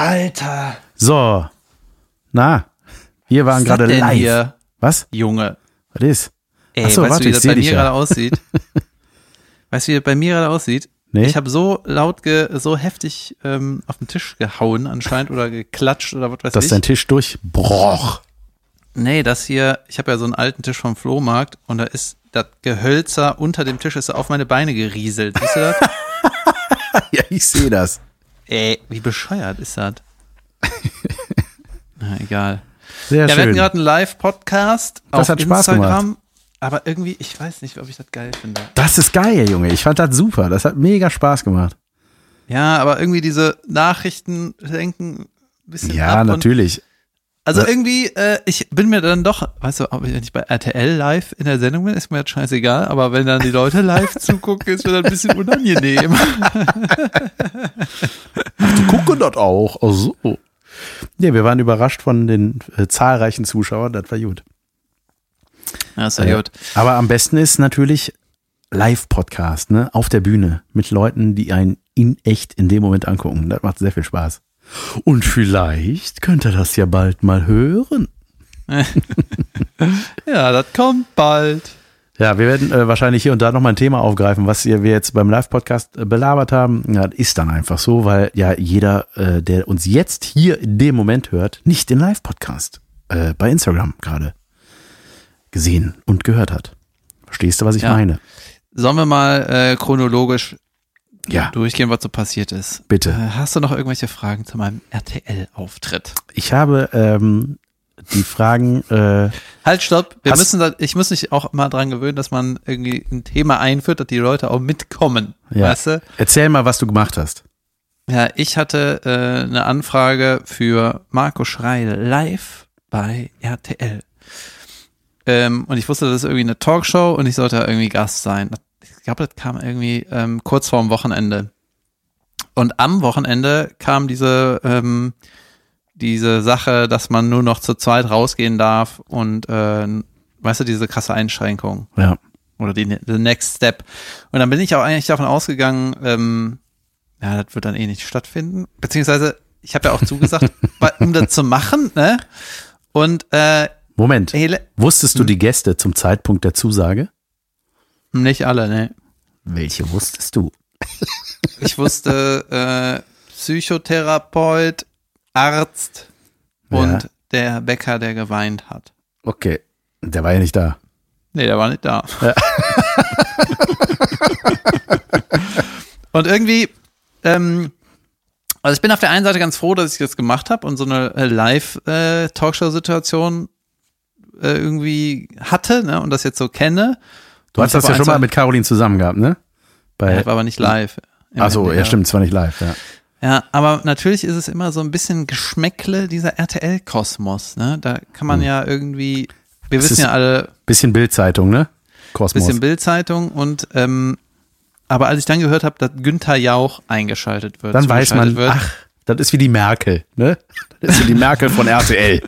Alter. So. Na, wir waren gerade live. hier? Was? Junge. Was ist? Ey, Ach so, weißt warte, du, wie ich das bei mir ja. gerade aussieht? weißt du, wie das bei mir gerade aussieht? Nee? Ich habe so laut, ge so heftig ähm, auf den Tisch gehauen anscheinend oder geklatscht oder was weiß dass ich. dein Tisch durchbroch. Nee, das hier, ich habe ja so einen alten Tisch vom Flohmarkt und da ist das Gehölzer unter dem Tisch ist auf meine Beine gerieselt. Siehst du das? ja, ich sehe das. Ey, wie bescheuert ist das? Na, egal. Sehr Ja, wir hatten schön. gerade einen Live-Podcast Das auf hat Spaß Instagram, aber irgendwie, ich weiß nicht, ob ich das geil finde. Das ist geil, Junge. Ich fand das super. Das hat mega Spaß gemacht. Ja, aber irgendwie diese Nachrichten lenken ein bisschen Ja, ab. natürlich. Also irgendwie, äh, ich bin mir dann doch, weißt du, ob ich- ich bei RTL live in der Sendung bin, ist mir das scheißegal, aber wenn dann die Leute live zugucken, ist mir das ein bisschen unangenehm. Die gucken das auch. Ach so. Ja, wir waren überrascht von den äh, zahlreichen Zuschauern. Das war gut. Ja, ist ja Ja. gut. Aber am besten ist natürlich Live-Podcast, ne? Auf der Bühne mit Leuten, die einen in echt in dem Moment angucken. Das macht sehr viel Spaß. Und vielleicht könnt ihr das ja bald mal hören. Ja, das kommt bald. Ja, wir werden äh, wahrscheinlich hier und da nochmal ein Thema aufgreifen, was wir jetzt beim Live-Podcast äh, belabert haben. Ja, das ist dann einfach so, weil ja jeder, äh, der uns jetzt hier in dem Moment hört, nicht den Live-Podcast äh, bei Instagram gerade gesehen und gehört hat. Verstehst du, was ich Ja. meine? Sollen wir mal äh, chronologisch Ja, durchgehen, was so passiert ist? bitte. Äh, hast du noch irgendwelche Fragen zu meinem RTL-Auftritt? Ich habe ähm, die Fragen, äh, Halt, stopp. Wir müssen da, ich muss mich auch mal dran gewöhnen, dass man irgendwie ein Thema einführt, dass die Leute auch mitkommen. Ja. Weißt du? erzähl mal, was du gemacht hast. Ja, ich hatte äh, eine Anfrage für Marco Schreil live bei RTL. Ähm, und ich wusste, das ist irgendwie eine Talkshow und ich sollte irgendwie Gast sein. Ich glaube, das kam irgendwie ähm, kurz vorm Wochenende. Und am Wochenende kam diese, ähm, diese Sache, dass man nur noch zu zweit rausgehen darf und äh, weißt du, diese krasse Einschränkung Ja. oder die the next step. Und dann bin ich auch eigentlich davon ausgegangen, ähm, ja, das wird dann eh nicht stattfinden. Beziehungsweise, ich habe ja auch zugesagt, um das zu machen, ne? Und äh, Moment. Wusstest du die Gäste zum Zeitpunkt der Zusage? nicht alle, ne? Welche wusstest du? Ich wusste äh, Psychotherapeut, Arzt und Ja. der Bäcker, der geweint hat. Okay. Der war ja nicht da. Nee, der war nicht da. und irgendwie, ähm, also ich bin auf der einen Seite ganz froh, dass ich das gemacht habe und so eine äh, Live-Talkshow-Situation äh, irgendwie hatte ne, und das jetzt so kenne. Du hast das ja schon mal einfach- mit Caroline zusammen gehabt, ne? Bei, Ja, war aber nicht live. Im Ach so, ja stimmt, zwar nicht live, ja. Ja, aber natürlich ist es immer so ein bisschen Geschmäckle dieser RTL-Kosmos. Ne? Da kann man ja irgendwie, wir Es wissen ja alle, Bisschen Bildzeitung, ne? Kosmos. bisschen Bildzeitung und ähm, aber als ich dann gehört habe, dass Günther Jauch eingeschaltet wird, Dann weiß man, wird, ach, das ist wie die Merkel, ne? Das ist wie die Merkel von RTL.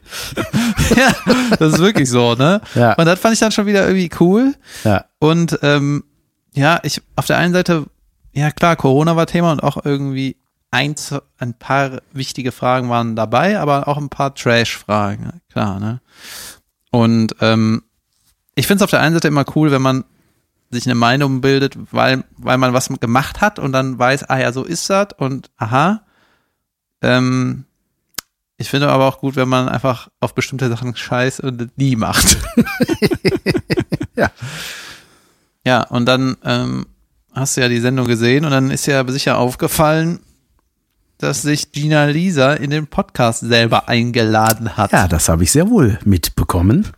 ja, das ist wirklich so, ne? Ja. Und das fand ich dann schon wieder irgendwie cool. Ja. Und ähm, ja, ich auf der einen Seite, ja klar, Corona war Thema und auch irgendwie eins, ein paar wichtige Fragen waren dabei, aber auch ein paar Trash-Fragen, klar, ne? Und ähm, ich finde es auf der einen Seite immer cool, wenn man sich eine Meinung bildet, weil, weil man was gemacht hat und dann weiß, ah ja, so ist das und aha. Ähm, ich finde aber auch gut, wenn man einfach auf bestimmte Sachen scheiß und nie macht. Ja. Ja, und dann ähm, hast du ja die Sendung gesehen und dann ist ja sicher aufgefallen, dass sich Gina Lisa in den Podcast selber eingeladen hat. Ja, das habe ich sehr wohl mitbekommen.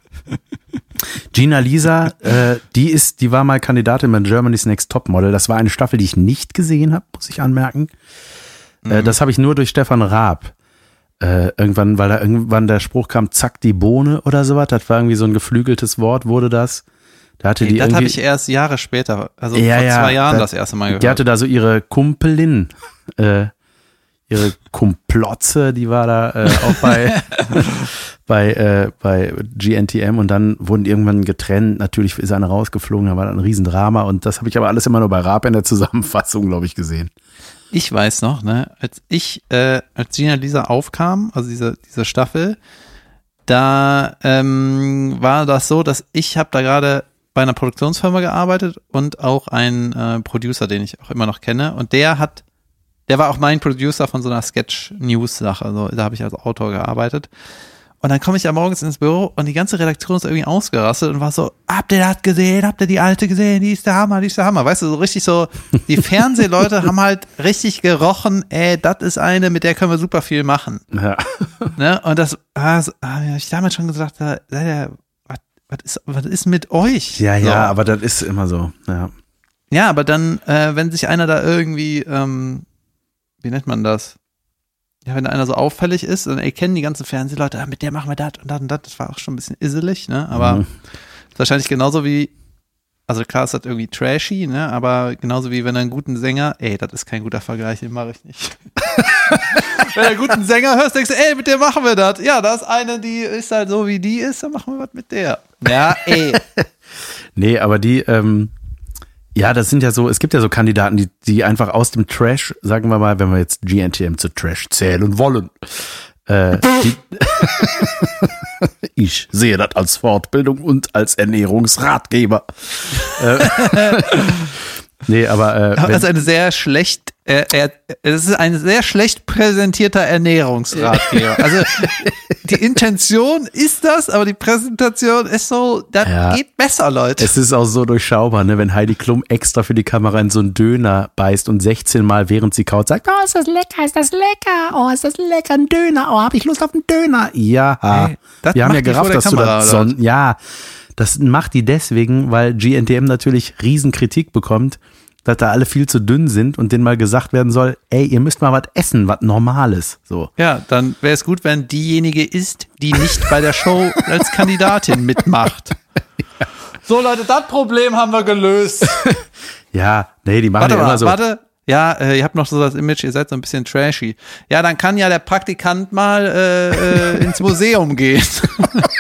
Gina Lisa, äh, die ist, die war mal Kandidatin bei Germany's Next Topmodel. Das war eine Staffel, die ich nicht gesehen habe, muss ich anmerken. Äh, das habe ich nur durch Stefan Raab. Äh, irgendwann, weil da irgendwann der Spruch kam, zack die Bohne oder sowas. Das war irgendwie so ein geflügeltes Wort, wurde das. Da hatte die das habe ich erst Jahre später, also Ja, vor ja, zwei Jahren da- das erste Mal die gehört. hatte da so ihre Kumpelin, äh, ihre Komplotze, die war da äh, auch bei, bei, äh, bei GNTM und dann wurden die irgendwann getrennt. Natürlich ist einer rausgeflogen, da war dann ein Riesendrama und das habe ich aber alles immer nur bei Raab in der Zusammenfassung, glaube ich, gesehen. Ich weiß noch, ne, als ich, äh, als Gina Lisa aufkam, also diese, diese Staffel, da ähm, war das so, dass ich habe da gerade bei einer Produktionsfirma gearbeitet und auch ein äh, Producer, den ich auch immer noch kenne. Und der hat, der war auch mein Producer von so einer Sketch-News-Sache. Also da habe ich als Autor gearbeitet. Und dann komme ich ja morgens ins Büro und die ganze Redaktion ist irgendwie ausgerastet und war so, habt ihr das gesehen? Habt ihr die alte gesehen? Die ist der Hammer, die ist der Hammer. Weißt du, so richtig so, die Fernsehleute haben halt richtig gerochen, ey, das ist eine, mit der können wir super viel machen. Ja. Ne? Und das, also, habe ich damals schon gesagt, da, ihr, was, was, ist, was ist mit euch? Ja, so. ja, aber das ist immer so. Ja. Ja, aber dann, äh, wenn sich einer da irgendwie, ähm, wie nennt man das? Ja, wenn da einer so auffällig ist, dann erkennen die ganzen Fernsehleute, ah, mit der machen wir das und das und das. Das war auch schon ein bisschen isselig, ne? Aber Mhm. wahrscheinlich genauso wie, also klar ist das irgendwie trashy, ne? Aber genauso wie wenn du einen guten Sänger, ey, das ist kein guter Vergleich, den mache ich nicht. wenn du einen guten Sänger hörst, denkst du, ey, mit der machen wir das. Ja, da ist eine, die ist halt so wie die ist, dann machen wir was mit der. Ja, ey. Nee, aber die, ähm, ja, das sind ja so, es gibt ja so Kandidaten, die, die einfach aus dem Trash, sagen wir mal, wenn wir jetzt GNTM zu Trash zählen wollen, äh, ich sehe das als Fortbildung und als Ernährungsratgeber. äh, nee, aber äh, Das wenn, ist eine sehr schlecht, äh, er, das ist ein sehr schlecht präsentierter Ernährungsratgeber. Also die Intention ist das, aber die Präsentation ist so, das Ja. geht besser, Leute. es ist auch so durchschaubar, ne, wenn Heidi Klum extra für die Kamera in so einen Döner beißt und 16 Mal, während sie kaut, sagt, oh, ist das lecker, ist das lecker, oh, ist das lecker, ein Döner, oh, habe ich Lust auf einen Döner. Ja, Hey, das wir haben ja gerafft, dass du Kamera, das oder son ja, das macht die deswegen, weil GNTM natürlich Riesenkritik bekommt, dass da alle viel zu dünn sind und denen mal gesagt werden soll, ey, ihr müsst mal was essen, was Normales, so. ja, dann wäre es gut, wenn diejenige ist, die nicht bei der Show als Kandidatin mitmacht. So, Leute, das Problem haben wir gelöst. Ja, nee, die machen Warte ja immer so. warte. Ja, äh, ihr habt noch so das Image, ihr seid so ein bisschen trashy. Ja, dann kann ja der Praktikant mal äh, äh, ins Museum gehen.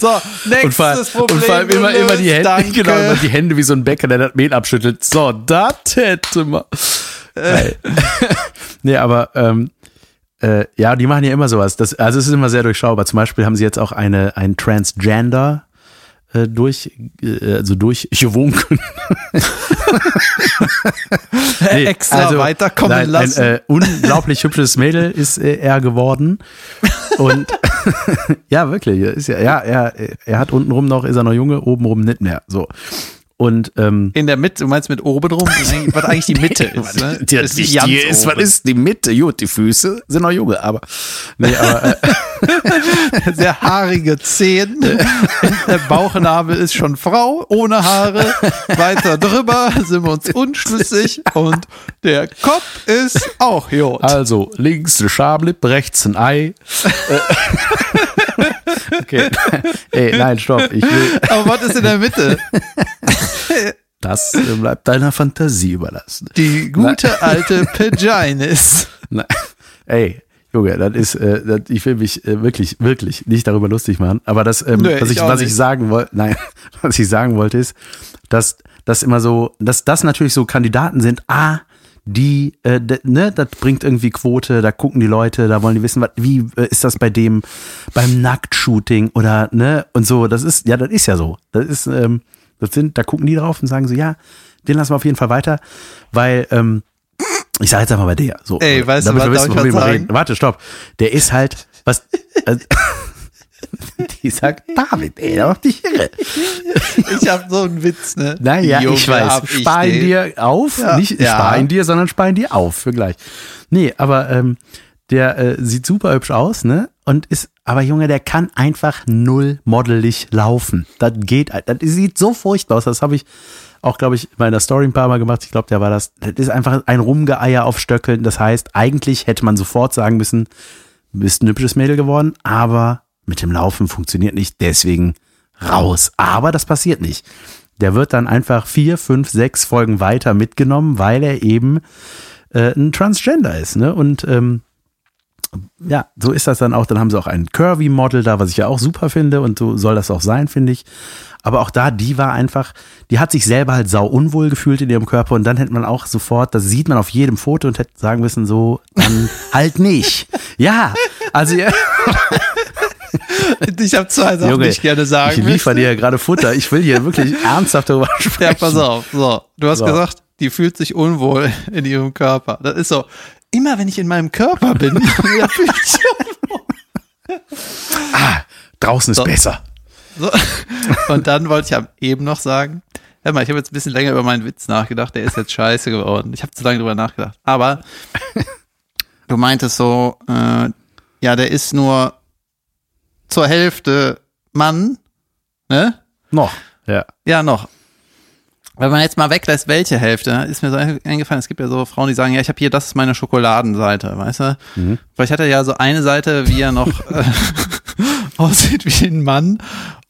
so, nächstes Und vor, allem- Problem. und vor allem immer, immer die Hände, danke. genau, immer die Hände wie so ein Bäcker, der das Mehl abschüttelt. So, das hätte man. Geil. nee, aber ähm, äh, ja, die machen ja immer sowas. Das, also es ist immer sehr durchschaubar. Zum Beispiel haben sie jetzt auch eine, ein Transgender äh, durch, äh, also durchgewunken. Nee, Extra weiterkommen nein, lassen. Ein äh, unglaublich hübsches Mädel ist äh, er geworden. Und ja, wirklich, ist ja, ja, er, er hat untenrum noch, ist er noch Junge, obenrum nicht mehr. So. Und ähm, In der Mitte, du meinst mit oben drum, was eigentlich die Mitte ist. Ne? die, Ist die, die ist, was ist die Mitte? Gut, die Füße sind noch junge, aber nee, aber äh, Sehr haarige Zehen. Der Bauchnabel ist schon Frau, ohne Haare. Weiter drüber sind wir uns unschlüssig. Und der Kopf ist auch Jod. also links ein Schablipp, rechts ein Ei. Äh, okay, ey, nein, stopp, ich will, Aber was ist in der Mitte? das äh, bleibt deiner Fantasie überlassen. Die gute alte Paginis. Ey, Junge, das ist, äh, das, ich will mich äh, wirklich, wirklich nicht darüber lustig machen. Aber das, ähm, Nö, was ich ich, was ich sagen wollte, nein, was ich sagen wollte ist, dass das immer so, dass das natürlich so Kandidaten sind, ah, die, äh, ne, das bringt irgendwie Quote, da gucken die Leute, da wollen die wissen, was, wie äh, ist das bei dem, beim Nacktshooting oder, ne, und so, das ist, ja, das ist ja so. Das ist, ähm, das sind, da gucken die drauf und sagen so, ja, den lassen wir auf jeden Fall weiter, weil, ähm, ich sage jetzt einfach mal der. So, Ey, weißt du was, wir darf ich was sagen? reden. Warte, stopp. Der ist halt, was, also, die sagt, David, ey, da macht dich irre. Ich hab so einen Witz, ne? Naja, Junge, ich weiß, spar ihn dir auf, Ja. nicht Ja. spar ihn dir, sondern spar ihn dir auf für gleich. Nee, aber ähm, der äh, sieht super hübsch aus, ne? Und ist, aber Junge, der kann einfach null modelig laufen. Das geht, das sieht so furchtbar aus. Das habe ich auch, glaube ich, in meiner Story ein paar Mal gemacht. Ich glaube, der war das. Das ist einfach ein Rumgeeier auf Stöckeln. Das heißt, eigentlich hätte man sofort sagen müssen, bist ein hübsches Mädel geworden, aber mit dem Laufen funktioniert nicht, deswegen raus. Aber das passiert nicht. Der wird dann einfach vier, fünf, sechs Folgen weiter mitgenommen, weil er eben äh, ein Transgender ist. Ne? Und ähm, ja, so ist das dann auch. Dann haben sie auch ein Curvy-Model da, was ich ja auch super finde und so soll das auch sein, finde ich. Aber auch da, die war einfach, die hat sich selber halt sau unwohl gefühlt in ihrem Körper und dann hätte man auch sofort, das sieht man auf jedem Foto und hätte sagen müssen, so, dann halt nicht. Ja, also ja. Ich habe zwei Sachen, Junge, die ich gerne sagen ich liefere dir ja gerade Futter. Ich will hier wirklich ernsthaft darüber sprechen. Ja, pass auf. So, du hast So. gesagt, die fühlt sich unwohl in ihrem Körper. Das ist so. Immer wenn ich in meinem Körper bin, Ah, draußen ist So. besser. so. Und dann wollte ich eben noch sagen, hör mal, ich habe jetzt ein bisschen länger über meinen Witz nachgedacht, der ist jetzt scheiße geworden. Ich habe zu lange drüber nachgedacht. Aber du meintest so, äh, ja, der ist nur zur Hälfte Mann, ne? Noch. Ja. Ja, noch. Wenn man jetzt mal weglässt, welche Hälfte, ist mir so eingefallen, es gibt ja so Frauen, die sagen, ja, ich habe hier, das ist meine Schokoladenseite, weißt du? Vielleicht hat er ja so eine Seite, wie er noch äh, aussieht wie ein Mann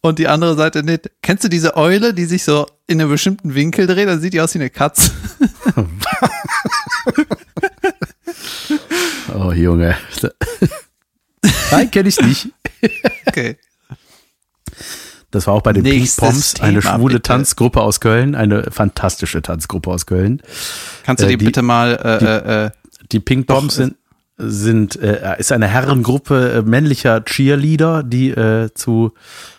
und die andere Seite nicht. Kennst du diese Eule, die sich so in einem bestimmten Winkel dreht, dann sieht die aus wie eine Katze. Oh, Junge. Nein, kenne ich nicht. Okay. Das war auch bei den Pink Poms, eine Thema, schwule bitte. Tanzgruppe aus Köln, eine fantastische Tanzgruppe aus Köln. Kannst du Äh, die, die- bitte mal, äh, äh, äh, Die Pink Doch, Poms sind, sind äh, ist eine Herrengruppe äh, männlicher Cheerleader, die äh, zu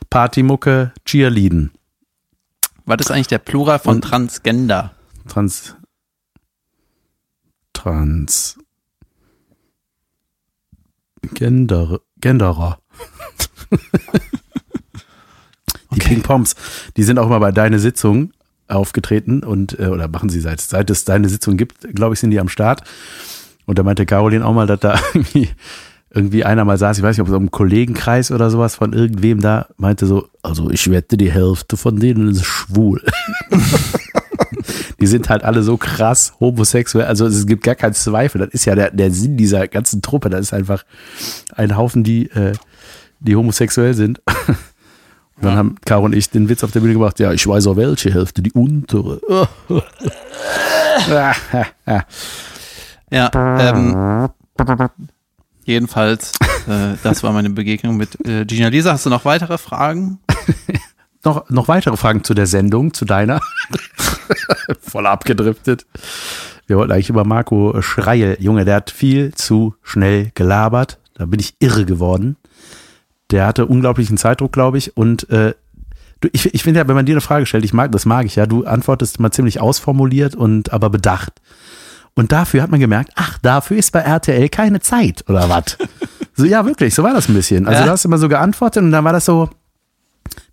Partymucke cheerleaden. was ist eigentlich der Plural von Und- Transgender? Trans Trans Gender Genderer. Pink Poms, die sind auch mal bei deine Sitzung aufgetreten und äh, oder machen sie seit seit es deine Sitzung gibt, glaube ich, sind die am Start. Und da meinte Caroline auch mal, dass da irgendwie, irgendwie einer mal saß, ich weiß nicht, ob es im Kollegenkreis oder sowas von irgendwem da, meinte so, also ich wette, die Hälfte von denen ist schwul. die sind halt alle so krass homosexuell, also es gibt gar keinen Zweifel, das ist ja der, der Sinn dieser ganzen Truppe, das ist einfach ein Haufen, die, äh, die homosexuell sind. Und dann haben Caro und ich den Witz auf der Bühne gemacht, ja, ich weiß auch welche Hälfte, die untere. Ja, ähm, jedenfalls, äh, das war meine Begegnung mit äh, Gina Lisa. Hast du noch weitere Fragen? noch, noch weitere Fragen zu der Sendung, zu deiner? Voll abgedriftet. Wir wollten eigentlich über Marco Schreil. Junge, der hat viel zu schnell gelabert. Da bin ich irre geworden. Der hatte unglaublichen Zeitdruck, glaube ich. Und äh, du, ich, ich finde ja, wenn man dir eine Frage stellt, ich mag, das mag ich ja, du antwortest mal ziemlich ausformuliert und aber bedacht. Und dafür hat man gemerkt, ach, dafür ist bei RTL keine Zeit, oder was? so, ja, wirklich, so war das ein bisschen. Also Ja. du hast immer so geantwortet und dann war das so,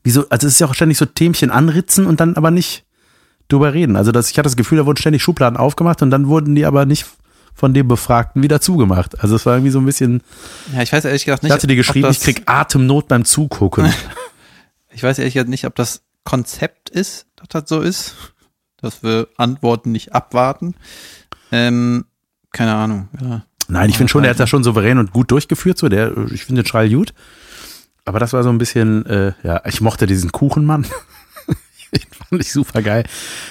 wie so, also es ist ja auch ständig so Themchen anritzen und dann aber nicht drüber reden. Also das, ich hatte das Gefühl, da wurden ständig Schubladen aufgemacht und dann wurden die aber nicht von dem Befragten wieder zugemacht. Also es war irgendwie so ein bisschen, Ja, ich weiß ehrlich gesagt nicht. ich hatte dir geschrieben, ich krieg Atemnot beim Zugucken. Ich weiß ehrlich gesagt nicht, ob das Konzept ist, dass das so ist, dass wir Antworten nicht abwarten. Ähm, keine Ahnung. Ja. Nein, ich finde schon, der hat das schon souverän und gut durchgeführt, so der, ich finde den Schrei gut. Aber das war so ein bisschen, äh, ja, ich mochte diesen Kuchenmann. Den fand ich super geil.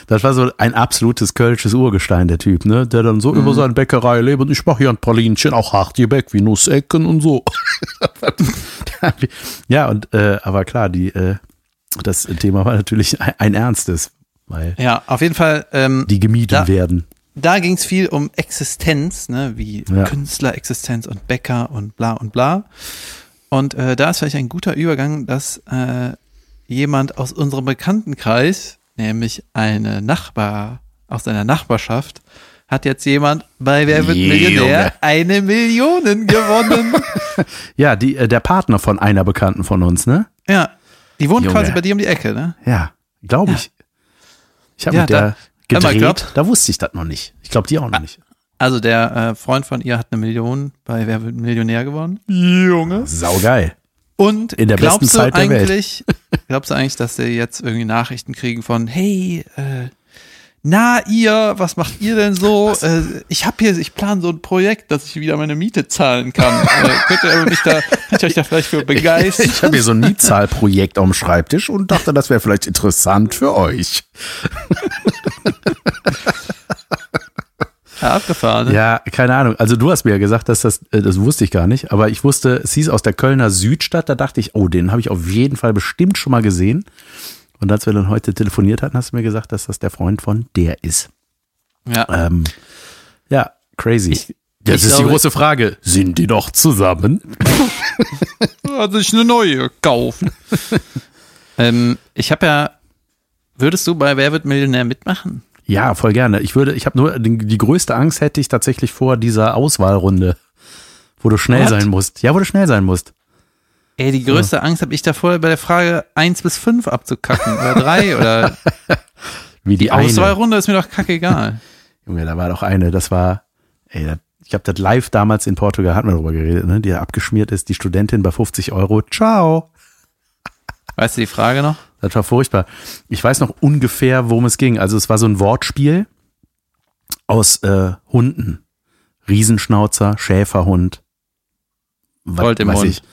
Das war so ein absolutes kölsches Urgestein, der Typ, ne? Der dann so über seine Bäckerei lebt und ich mache hier ein Pralinchen, auch hart Gebäck wie Nussecken und so. ja, und äh, aber klar, die, äh, das Thema war natürlich ein, ein ernstes, weil ja, auf jeden Fall. Ähm, die gemieden Da- werden. da ging es viel um Existenz, ne, wie Ja. Künstlerexistenz und Bäcker und bla und bla. Und äh, da ist vielleicht ein guter Übergang, dass äh, jemand aus unserem Bekanntenkreis, nämlich eine Nachbar aus seiner Nachbarschaft, hat jetzt jemand bei Wer wird. Millionär eine Million gewonnen. Ja, die, äh, der Partner von einer Bekannten von uns, ne? ja, die wohnt Junge. quasi bei dir um die Ecke, ne? Ja, glaube ich. Ich habe Ja, mit der da- gedreht, glaub- da wusste ich das noch nicht. Ich glaube, die auch noch nicht. Also der äh, Freund von ihr hat eine Million bei Wer wird Millionär gewonnen. Junge. Saugeil. Und In der glaubst besten du Zeit der Welt. eigentlich, glaubst du eigentlich, dass sie jetzt irgendwie Nachrichten kriegen von, hey, äh, na ihr, was macht ihr denn so? Äh, ich habe hier, ich plane so ein Projekt, dass ich wieder meine Miete zahlen kann. äh, könnt ihr mich da, könnt ihr euch da vielleicht für begeistern? Ich habe hier so ein Mietzahlprojekt auf dem Schreibtisch und dachte, das wäre vielleicht interessant für euch. Ja, abgefahren. Ne? Ja, keine Ahnung. Also du hast mir ja gesagt, dass das, äh, das wusste ich gar nicht, aber ich wusste, es hieß aus der Kölner Südstadt, da dachte ich, oh, den habe ich auf jeden Fall bestimmt schon mal gesehen. Und als wir dann heute telefoniert hatten, hast du mir gesagt, dass das der Freund von der ist. Ja. Ähm, ja, crazy. Ich- das ich ist die große Frage. Sind die noch zusammen? Hat sich eine neue gekauft. ähm, ich habe ja, würdest du bei Wer wird Millionär mitmachen? Ja, voll gerne. Ich würde, ich habe nur die, größte Angst hätte ich tatsächlich vor dieser Auswahlrunde, wo du schnell What? sein musst. Ja, wo du schnell sein musst. Ey, die größte Angst habe ich davor, bei der Frage 1 bis 5 abzukacken oder 3 oder Wie die, die eine. Auswahlrunde ist mir doch kackegal. Junge, da war doch eine, das war, ey, ich habe das live damals in Portugal, hatten wir darüber geredet, ne, die da abgeschmiert ist, die Studentin bei 50 Euro. Ciao. Weißt du die Frage noch? Das war furchtbar. Ich weiß noch ungefähr, worum es ging. Also es war so ein Wortspiel aus äh, Hunden. Riesenschnauzer, Schäferhund. Was Gold im weiß Mund. ich.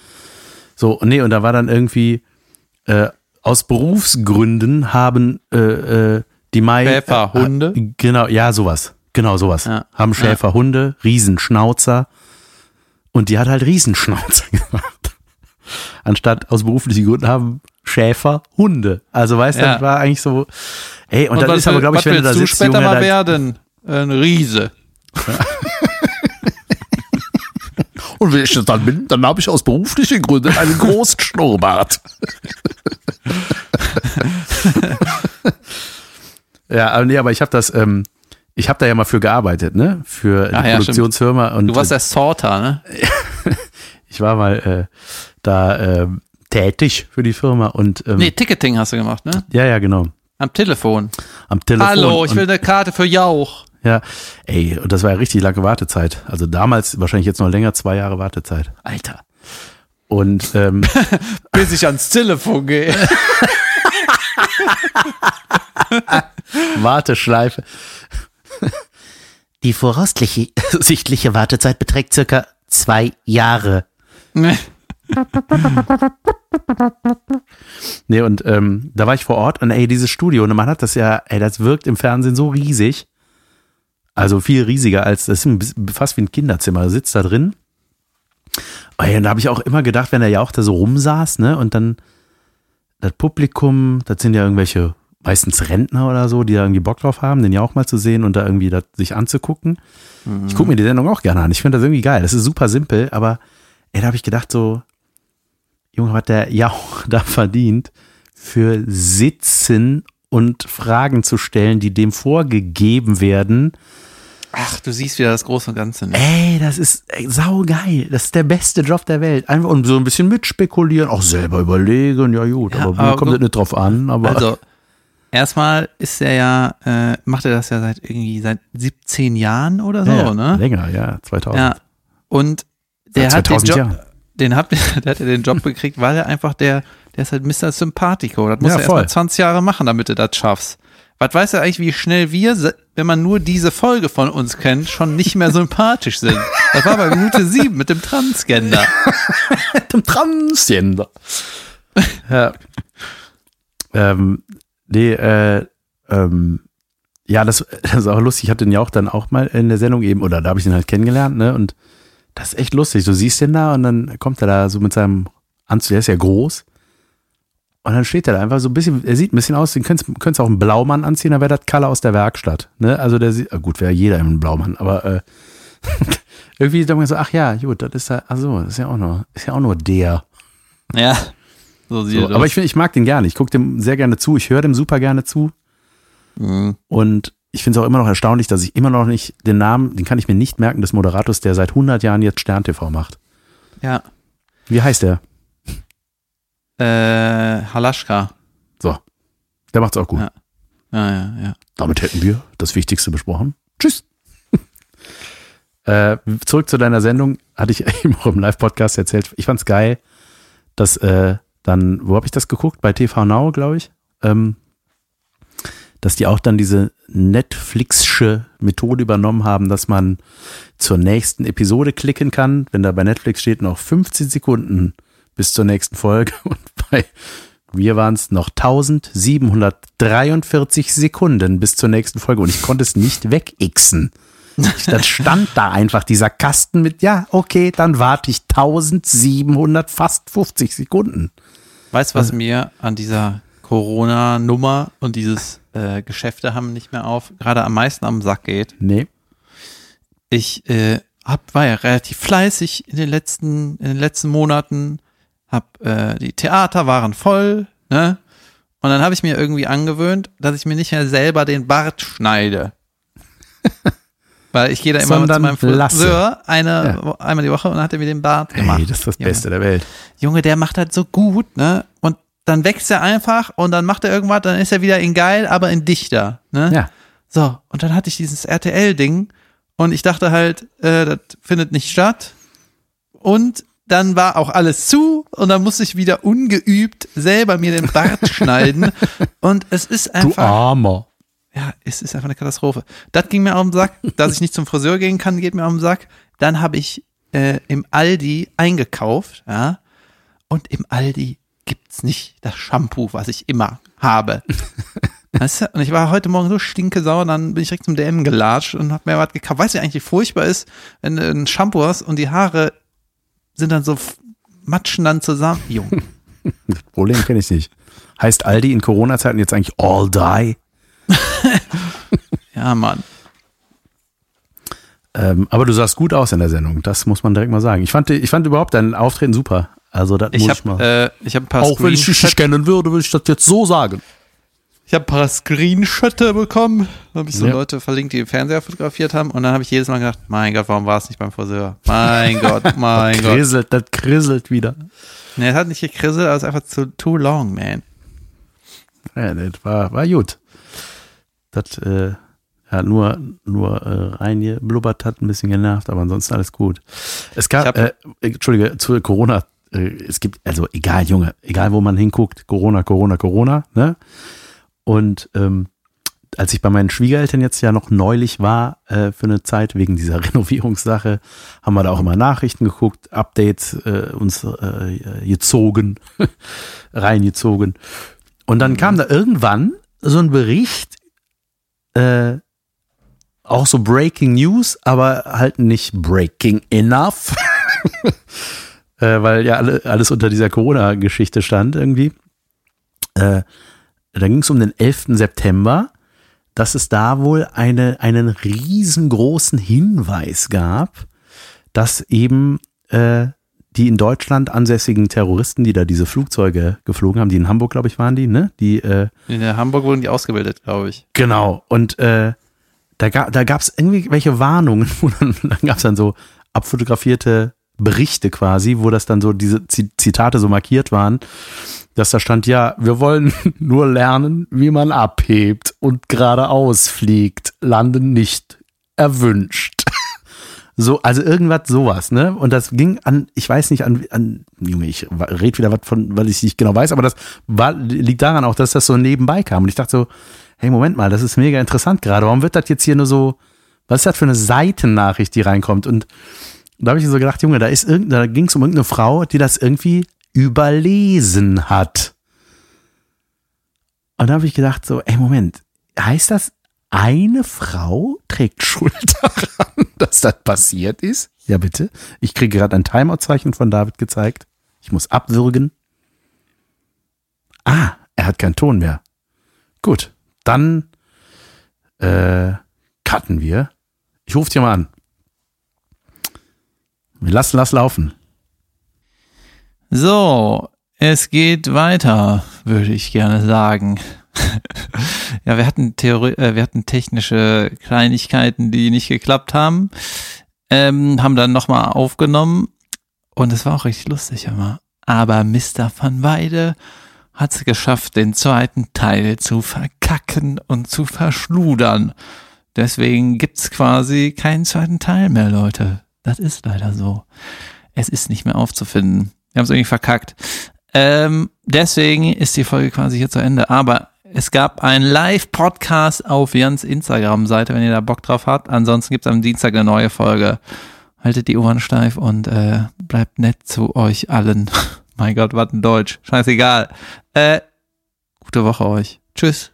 So, nee, und da war dann irgendwie äh, aus Berufsgründen haben äh, äh, die Mai Schäferhunde? Äh, genau, ja, sowas. Genau, sowas. Ja. Haben Schäferhunde, Riesenschnauzer. Und die hat halt Riesenschnauzer gemacht. Anstatt aus beruflichen Gründen haben Schäfer Hunde. Also weißt du, Ja. das war eigentlich so. Ey, und, das was ist aber, glaube ich, wenn du da willst du sitzt, später Junge, mal werden? Ein Riese. und wenn ich das dann bin, dann habe ich aus beruflichen Gründen einen großen Schnurrbart. ja, aber nee, aber ich habe das, ähm, ich habe da ja mal für gearbeitet, ne? Für die Ach ja, Produktionsfirma. Und Du warst der Sorter, ne? ich war mal äh, da ähm, tätig für die Firma und ähm, Nee, Ticketing hast du gemacht, ne? ja, ja, genau. Am Telefon. Am Telefon. Hallo, ich will eine Karte für Jauch. Ja, ey, und das war ja richtig lange Wartezeit. Also damals wahrscheinlich jetzt noch länger, zwei Jahre Wartezeit. Alter. Und ähm, Bis ich ans Telefon gehe. Warteschleife. Die voraussichtliche sichtliche Wartezeit beträgt circa zwei Jahre. Ne. Nee, und ähm, da war ich vor Ort und ey, dieses Studio, und man hat das ja, ey, das wirkt im Fernsehen so riesig. Also viel riesiger als, das ist fast wie ein Kinderzimmer, sitzt da drin. Ey, und da habe ich auch immer gedacht, wenn der ja auch da so rumsaß, ne, und dann das Publikum, das sind ja irgendwelche, meistens Rentner oder so, die da irgendwie Bock drauf haben, den ja auch mal zu sehen und da irgendwie das sich anzugucken. Ich gucke mir die Sendung auch gerne an. Ich finde das irgendwie geil. Das ist super simpel, aber ey, da habe ich gedacht so, Junge, was der Jauch da verdient, für Sitzen und Fragen zu stellen, die dem vorgegeben werden. Ach, du siehst wieder das Große und Ganze. Ne? Ey, das ist ey, saugeil. Das ist der beste Job der Welt. Einfach und so ein bisschen mitspekulieren, auch selber überlegen. Ja gut, Ja, aber mir aber kommt das nicht drauf an. Aber Also, erstmal ist er ja, äh, macht er das ja seit irgendwie seit 17 Jahren oder so, ja, ja, ne? länger, ja, 2000. Ja. Und der Seit hat den 2000 Job, Jahren. Den hat, der hat ja den Job gekriegt, weil er einfach der, der ist halt Mr. Sympathico. Das muss Ja, er erstmal voll. 20 Jahre machen, damit du das schaffst. Was weiß er eigentlich, wie schnell wir, wenn man nur diese Folge von uns kennt, schon nicht mehr sympathisch sind? Das war bei Minute 7 mit dem Transgender. mit dem Transgender. ja. Ähm, nee, äh, ähm, ja, das, das ist auch lustig. Ich hatte den ja auch dann auch mal in der Sendung eben, oder da habe ich ihn halt kennengelernt, ne? Und das ist echt lustig. Du siehst den da und dann kommt er da so mit seinem Anzug, der ist ja groß. Und dann steht er da einfach so ein bisschen, er sieht ein bisschen aus, den könntest du auch einen Blaumann anziehen, dann wäre das Color aus der Werkstatt. Ne? Also der sieht, ah, gut, wäre jeder ein Blaumann, aber äh, irgendwie denkt man so, ach ja, gut, das ist ja, ach so, das ist ja auch nur, ist ja auch nur der. Ja. So sieht So, er aber ich, find, ich mag den gerne. Ich gucke dem sehr gerne zu. Ich höre dem super gerne zu. Mhm. Und ich finde es auch immer noch erstaunlich, dass ich immer noch nicht den Namen, den kann ich mir nicht merken, des Moderators, der seit 100 Jahren jetzt Stern TV macht. Ja. Wie heißt der? Äh, Halaschka. So. Der macht's auch gut. Ja. Ja, ja, ja. Damit hätten wir das Wichtigste besprochen. Tschüss. äh, zurück zu deiner Sendung. Hatte ich eben auch im Live-Podcast erzählt. Ich fand's geil, dass äh, dann, wo habe ich das geguckt? Bei TV Now, glaube ich. Ähm, dass die auch dann diese Netflixsche Methode übernommen haben, dass man zur nächsten Episode klicken kann. Wenn da bei Netflix steht noch 15 Sekunden bis zur nächsten Folge und bei mir waren es noch 1743 Sekunden bis zur nächsten Folge und ich konnte es nicht wegixen. das stand da einfach, dieser Kasten mit, ja, okay, dann warte ich 1700, fast 50 Sekunden. Weißt du, was mir an dieser Corona-Nummer und dieses äh, Geschäfte haben nicht mehr auf, gerade am meisten am Sack geht? Nee. Ich äh, hab, war ja relativ fleißig in den letzten, in den letzten Monaten, hab, äh, die Theater waren voll, ne? Und dann habe ich mir irgendwie angewöhnt, dass ich mir nicht mehr selber den Bart schneide. Weil ich gehe da immer Sondern zu meinem. Friseur eine, einmal die Woche und dann hat er mir den Bart gemacht. Hey, das ist das Junge. Beste der Welt. Junge, der macht das so gut, ne? Und dann wächst er einfach und dann macht er irgendwas, dann ist er wieder in geil, aber in dichter, ne? Ja. So, und dann hatte ich dieses RTL-Ding und ich dachte halt, äh, das findet nicht statt. Und dann war auch alles zu und dann musste ich wieder ungeübt selber mir den Bart schneiden. Und es ist Du einfach, Armer. ja, es ist einfach eine Katastrophe. Das ging mir auf den Sack, dass ich nicht zum Friseur gehen kann, geht mir auf den Sack. Dann habe ich äh, im Aldi eingekauft, ja, und im Aldi gibt's nicht das Shampoo, was ich immer habe. Weißt du? Und ich war heute Morgen so stinkesauer, dann bin ich direkt zum DM gelatscht und hab mir was gekauft. Weißt du, wie eigentlich furchtbar ist, wenn du ein Shampoo hast und die Haare sind dann so matschen dann zusammen. Junge. Das Problem kenne ich nicht. Heißt Aldi in Corona-Zeiten jetzt eigentlich All Die? Ja, Mann. Ähm, aber du sahst gut aus in der Sendung. Das muss man direkt mal sagen. Ich fand, ich fand überhaupt dein Auftreten super. Also, das Ich muss ich mal. habe äh, ich hab ein paar Auch wenn ich dich Screenshots- nicht kennen würde, würde ich das jetzt so sagen. Ich habe ein paar Screenshotte bekommen. Da habe ich so Ja. Leute verlinkt, die den Fernseher fotografiert haben. Und dann habe ich jedes Mal gedacht, mein Gott, warum war es nicht beim Friseur? Mein Gott, mein Gott. Kriselt, das kriselt wieder. Nee, es hat nicht gekrisselt, aber es ist einfach zu too long, man. Ja, das war, war gut. Das, äh, ja, nur, nur äh, reingeblubbert hat, ein bisschen genervt, aber ansonsten alles gut. Es Ich gab, hab- äh, Entschuldige, zu Corona, äh, es gibt, also egal, Junge, egal wo man hinguckt, Corona, Corona, Corona, ne? Und ähm, als ich bei meinen Schwiegereltern jetzt ja noch neulich war, äh, für eine Zeit, wegen dieser Renovierungssache, haben wir da auch immer Nachrichten geguckt, Updates äh, uns äh, gezogen, reingezogen. Und dann kam da irgendwann so ein Bericht, äh, auch so Breaking News, aber halt nicht Breaking Enough, äh, weil ja alle, alles unter dieser Corona-Geschichte stand irgendwie. Äh, da ging es um den 11. September, dass es da wohl eine, einen riesengroßen Hinweis gab, dass eben äh, die in Deutschland ansässigen Terroristen, die da diese Flugzeuge geflogen haben, die in Hamburg, glaube ich, waren die, ne? Die äh, In Hamburg wurden die ausgebildet, glaube ich. Genau. Und äh, da, ga, da gab es irgendwie welche Warnungen, wo dann, dann gab es dann so abfotografierte Berichte quasi, wo das dann so diese Zi- Zitate so markiert waren, dass da stand, ja, wir wollen nur lernen, wie man abhebt und geradeaus fliegt, landen nicht erwünscht. So, also irgendwas sowas, ne? Und das ging an, ich weiß nicht, an, an Junge, ich rede wieder was von, weil ich nicht genau weiß, aber das war, liegt daran auch, dass das so nebenbei kam. Und ich dachte so, hey, Moment mal, das ist mega interessant gerade. Warum wird das jetzt hier nur so, was ist das für eine Seitennachricht, die reinkommt? Und da habe ich so gedacht, Junge, da ist irgend, da ging es um irgendeine Frau, die das irgendwie überlesen hat. Und da habe ich gedacht so, ey, Moment, heißt das, eine Frau trägt Schuld daran, dass das passiert ist? Ja, bitte. Ich kriege gerade ein Timeout-Zeichen von David gezeigt. Ich muss abwürgen. Ah, er hat keinen Ton mehr. Gut, dann äh, cutten wir. Ich rufe dir mal an. Lassen das laufen. So, es geht weiter, würde ich gerne sagen. ja, wir hatten Theorie, äh, wir hatten technische Kleinigkeiten, die nicht geklappt haben, ähm, haben dann nochmal aufgenommen und es war auch richtig lustig immer. Aber Mr. van Weide hat es geschafft, den zweiten Teil zu verkacken und zu verschludern. Deswegen gibt's quasi keinen zweiten Teil mehr, Leute. Das ist leider so. Es ist nicht mehr aufzufinden. Wir haben es irgendwie verkackt. Ähm, deswegen ist die Folge quasi hier zu Ende. Aber es gab einen Live-Podcast auf Jans Instagram-Seite, wenn ihr da Bock drauf habt. Ansonsten gibt es am Dienstag eine neue Folge. Haltet die Ohren steif und äh, bleibt nett zu euch allen. mein Gott, was ein Deutsch. Scheißegal. Äh, gute Woche euch. Tschüss.